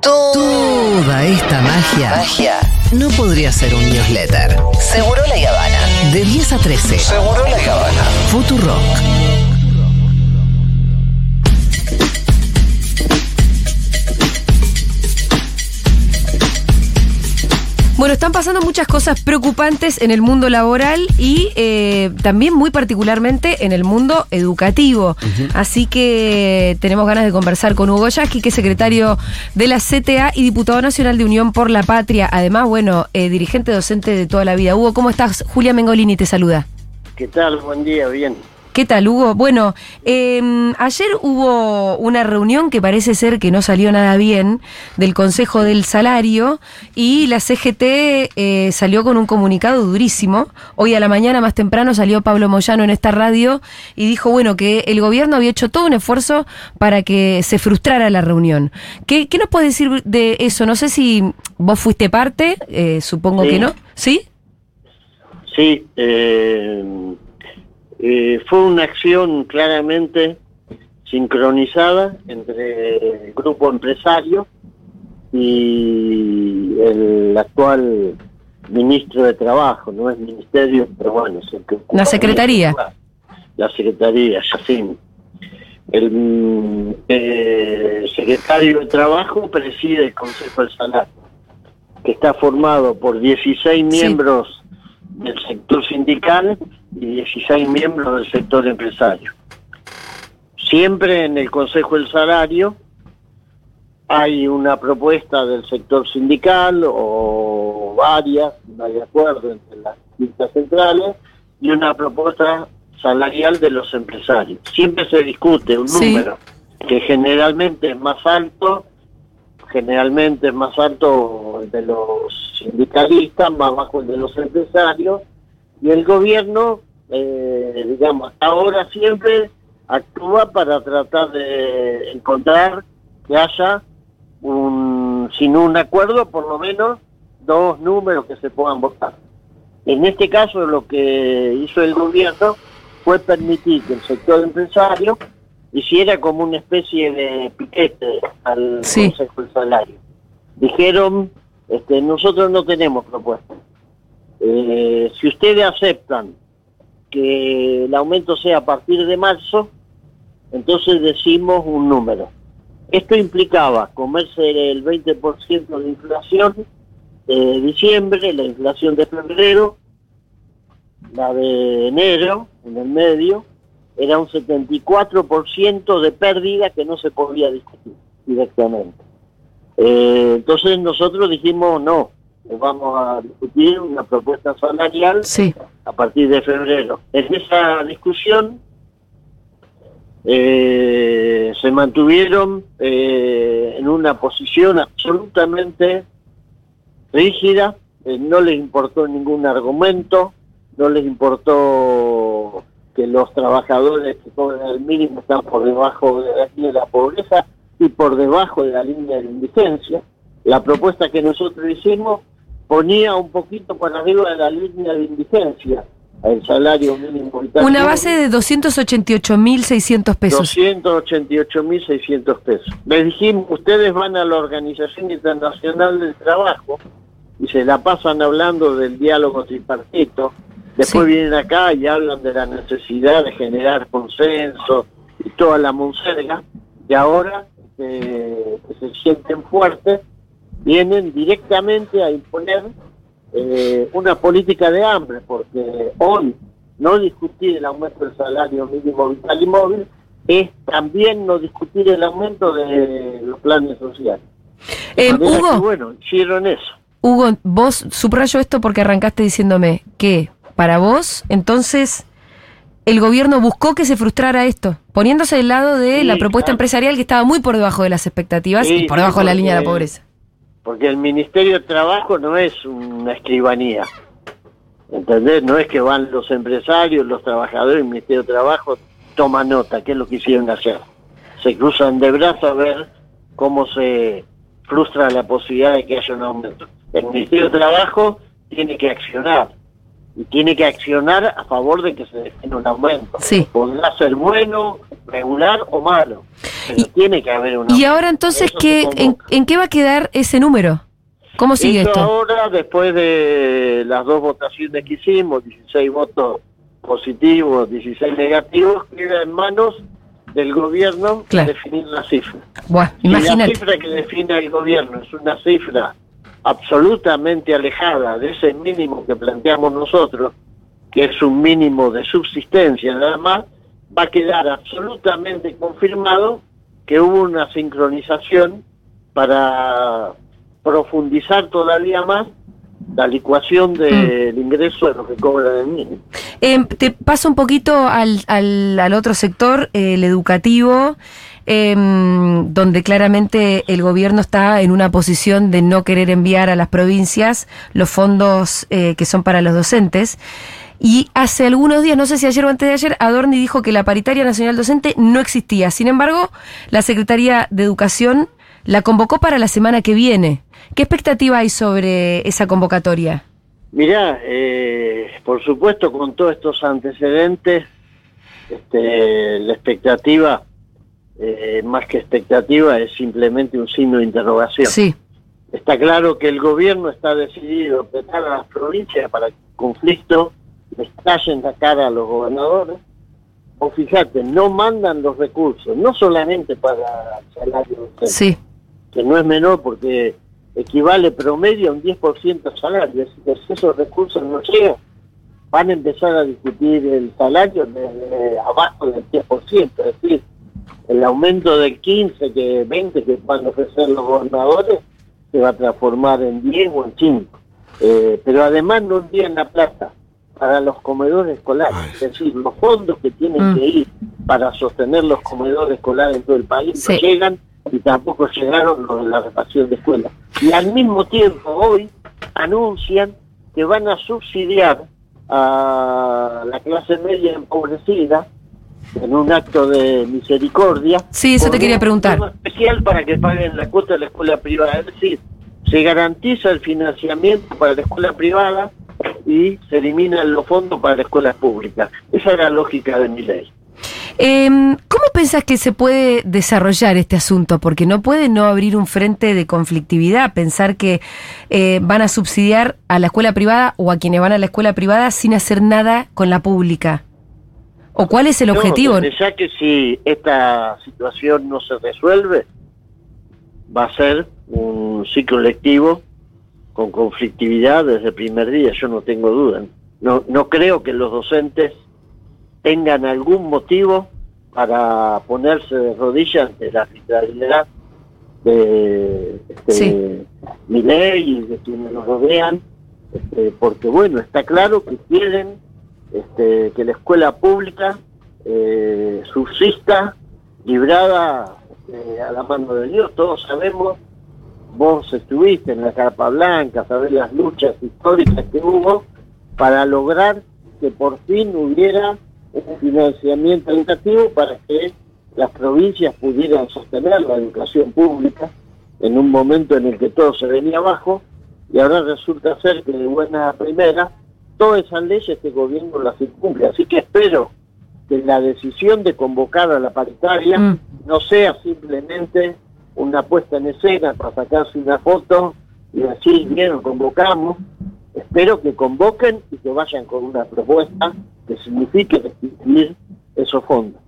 Toda esta magia, Magia. no podría ser un newsletter. Seguro la Habana. De 10 a 13. Seguro la Habana. Futurock. Bueno, están pasando muchas cosas preocupantes en el mundo laboral y eh, también muy particularmente en el mundo educativo. Así que tenemos ganas de conversar con Hugo Yasky, que es secretario de la CTA y diputado nacional de Unión por la Patria. Además, bueno, eh, dirigente docente de toda la vida. Hugo, ¿cómo estás? Julia Mengolini te saluda. ¿Qué tal? Buen día, bien. ¿Qué tal, Hugo? Bueno, eh, ayer hubo una reunión que parece ser que no salió nada bien del Consejo del Salario y la CGT eh, salió con un comunicado durísimo. Hoy a la mañana, más temprano, salió Pablo Moyano en esta radio y dijo, bueno, que el gobierno había hecho todo un esfuerzo para que se frustrara la reunión. ¿Qué, qué nos puedes decir de eso? No sé si vos fuiste parte, eh, supongo Sí. que no. ¿Sí? Sí, eh, eh, fue una acción claramente sincronizada entre el grupo empresario y el actual ministro de Trabajo, no es ministerio, pero bueno, es el que La secretaría. La secretaría, Yacine. El eh, secretario de Trabajo preside el Consejo del Salario, que está formado por 16 miembros del sector sindical y 16 miembros del sector empresario. Siempre en el Consejo del Salario hay una propuesta del sector sindical o varias, no hay acuerdo entre las distintas centrales, y una propuesta salarial de los empresarios. Siempre se discute un Sí. número que generalmente es más alto, generalmente es más alto de los sindicalistas, más bajo el de los empresarios, y el gobierno, eh, digamos, hasta ahora siempre actúa para tratar de encontrar que haya un, sin un acuerdo, por lo menos dos números que se puedan votar. En este caso, lo que hizo el gobierno fue permitir que el sector empresario hiciera como una especie de piquete al Sí. Consejo del Salario. Dijeron, este, nosotros no tenemos propuesta. Eh, si ustedes aceptan que el aumento sea a partir de marzo, entonces decimos un número. Esto implicaba comerse el 20% de inflación de diciembre, la inflación de febrero, la de enero, en el medio, era un 74% de pérdida que no se podía discutir directamente. Eh, entonces nosotros dijimos no, vamos a discutir una propuesta salarial Sí. a partir de febrero. En esa discusión eh, se mantuvieron eh, en una posición absolutamente rígida, eh, no les importó ningún argumento, no les importó que los trabajadores que cobran el mínimo están por debajo de la de la pobreza y por debajo de la línea de indigencia. La propuesta que nosotros hicimos ponía un poquito por arriba de la línea de indigencia el salario mínimo vital. Una base de 288.600 pesos. 288.600 pesos. Les dijimos, ustedes van a la Organización Internacional del Trabajo y se la pasan hablando del diálogo tripartito. Después Sí. vienen acá y hablan de la necesidad de generar consenso y toda la monserga. Y ahora eh, que se sienten fuertes, vienen directamente a imponer eh, una política de hambre, porque hoy no discutir el aumento del salario mínimo vital y móvil es también no discutir el aumento de los planes sociales. Eh, que, Hugo, bueno, hicieron eso. Hugo, vos subrayo esto porque arrancaste diciéndome que para vos, entonces, el gobierno buscó que se frustrara esto, poniéndose del lado de Sí, la propuesta claro. empresarial que estaba muy por debajo de las expectativas Sí, y por debajo de la línea de la pobreza. Porque el Ministerio de Trabajo no es una escribanía. ¿Entendés? No es que van los empresarios, los trabajadores, el Ministerio de Trabajo toma nota, qué es lo que hicieron hacer. Se cruzan de brazos a ver cómo se frustra la posibilidad de que haya un aumento. El Ministerio de Trabajo tiene que accionar. Y tiene que accionar a favor de que se defina un aumento. Sí. Podrá ser bueno, regular o malo, pero Y- tiene que haber un Y aumento. ahora entonces, ¿qué, en, en qué va a quedar ese número? ¿Cómo sigue Esto esto? ahora, después de las dos votaciones que hicimos, 16 votos positivos, 16 negativos, queda en manos del gobierno Claro. definir la cifra. Buah, Si la cifra que define el gobierno es una cifra absolutamente alejada de ese mínimo que planteamos nosotros, que es un mínimo de subsistencia nada más, va a quedar absolutamente confirmado que hubo una sincronización para profundizar todavía más la licuación del ingreso de lo que cobran el mínimo. Eh, te paso un poquito al, al, al otro sector, el educativo, eh, donde claramente el gobierno está en una posición de no querer enviar a las provincias los fondos eh, que son para los docentes. Y hace algunos días, no sé si ayer o antes de ayer, Adorni dijo que la paritaria nacional docente no existía. Sin embargo, la Secretaría de Educación la convocó para la semana que viene. ¿Qué expectativa hay sobre esa convocatoria? Mirá, eh, por supuesto con todos estos antecedentes, este, la expectativa, eh, más que expectativa, es simplemente un signo de interrogación. Sí, Está claro que el gobierno está decidido a apretar a las provincias para que el conflicto les en la cara a los gobernadores. O fíjate, no mandan los recursos, no solamente para el salario sí. que no es menor porque equivale promedio a un 10% de salario. Es decir, si esos recursos no llegan, van a empezar a discutir el salario de, de abajo del 10%. Es decir, el aumento del 15, que 20 que van a ofrecer los gobernadores se va a transformar en 10 o en 5. Eh, pero además no envían la plata para los comedores escolares. Es decir, los fondos que tienen Mm. que ir para sostener los comedores escolares en todo el país Sí. no llegan y tampoco llegaron los de la reparación de escuelas. Y al mismo tiempo hoy anuncian que van a subsidiar a la clase media empobrecida en un acto de misericordia. Sí, eso te quería un preguntar. especial para que paguen la cuota de la escuela privada. Es decir, se garantiza el financiamiento para la escuela privada y se eliminan los fondos para la escuela pública. Esa es la lógica de mi ley. Eh, ¿Cómo pensás que se puede desarrollar este asunto? Porque no puede no abrir un frente de conflictividad, pensar que eh, van a subsidiar a la escuela privada o a quienes van a la escuela privada sin hacer nada con la pública. ¿O cuál es el No, objetivo? ya que si esta situación no se resuelve, va a ser un ciclo lectivo con conflictividad desde el primer día, yo no tengo duda. No, no creo que los docentes tengan algún motivo para ponerse de rodillas ante la arbitrariedad de este, Sí. mi ley y de quienes nos rodean, este, porque bueno, está claro que quieren este, que la escuela pública eh, subsista librada este, a la mano de Dios. Todos sabemos, vos estuviste en la Carpa Blanca, sabés las luchas históricas que hubo para lograr que por fin hubiera un financiamiento educativo para que las provincias pudieran sostener la educación pública en un momento en el que todo se venía abajo y ahora resulta ser que de buena primera todas esas leyes este gobierno las incumple. Así que espero que la decisión de convocar a la paritaria Mm. no sea simplemente una puesta en escena para sacarse una foto y decir, bien, convocamos. Espero que convoquen y que vayan con una propuesta que signifique esos fondos.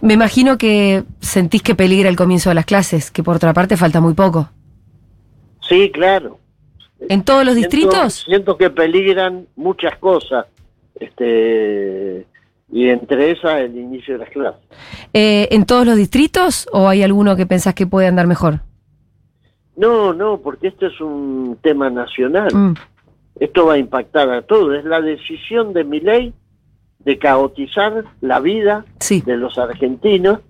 Me imagino que sentís que peligra el comienzo de las clases, que por otra parte falta muy poco. Sí, claro. ¿En todos los Siento- distritos? Siento que peligran muchas cosas, este, y entre esas el inicio de las clases. Eh, ¿En todos los distritos o hay alguno que pensás que puede andar mejor? No, no, porque esto es un tema nacional. Mm, Esto va a impactar a todos. Es la decisión de mi ley de caotizar la vida sí, de los argentinos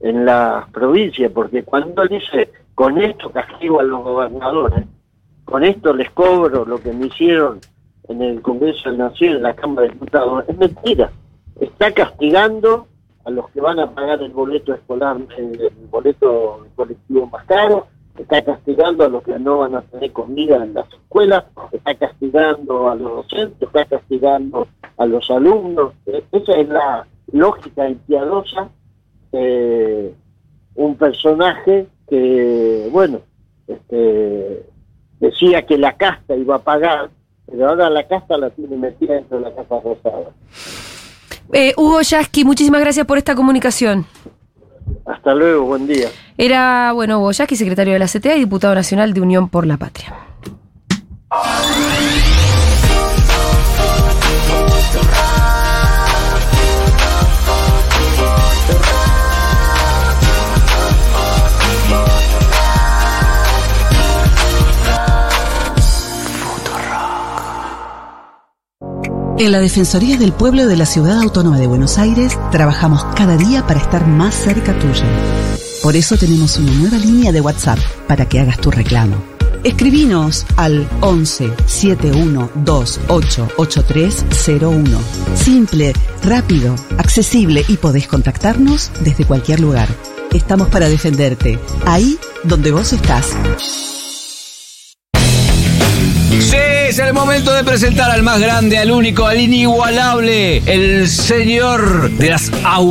en las provincias, porque cuando dice, con esto castigo a los gobernadores, con esto les cobro lo que me hicieron en el Congreso de la Nación, en la Cámara de Diputados, es mentira. Está castigando a los que van a pagar el boleto escolar, el boleto colectivo más caro, está castigando a los que no van a tener comida en las escuelas, está castigando a los docentes, está castigando a los alumnos. Eh, Esa es la lógica impiadosa de un personaje que, bueno, este, decía que la casta iba a pagar, pero ahora la casta la tiene metida dentro de la casa rosada. Eh, Hugo Yasky, muchísimas gracias por esta comunicación. Hasta luego, buen día. Era, bueno, Hugo Yasky, secretario de la CTA y diputado nacional de Unión por la Patria. En la Defensoría del Pueblo de la Ciudad Autónoma de Buenos Aires trabajamos cada día para estar más cerca tuyo. Por eso tenemos una nueva línea de WhatsApp para que hagas tu reclamo. Escribinos al 11 71 28 8301. Simple, rápido, accesible y podés contactarnos desde cualquier lugar. Estamos para defenderte, ahí donde vos estás. Es el momento de presentar al más grande, al único, al inigualable, el señor de las aguas.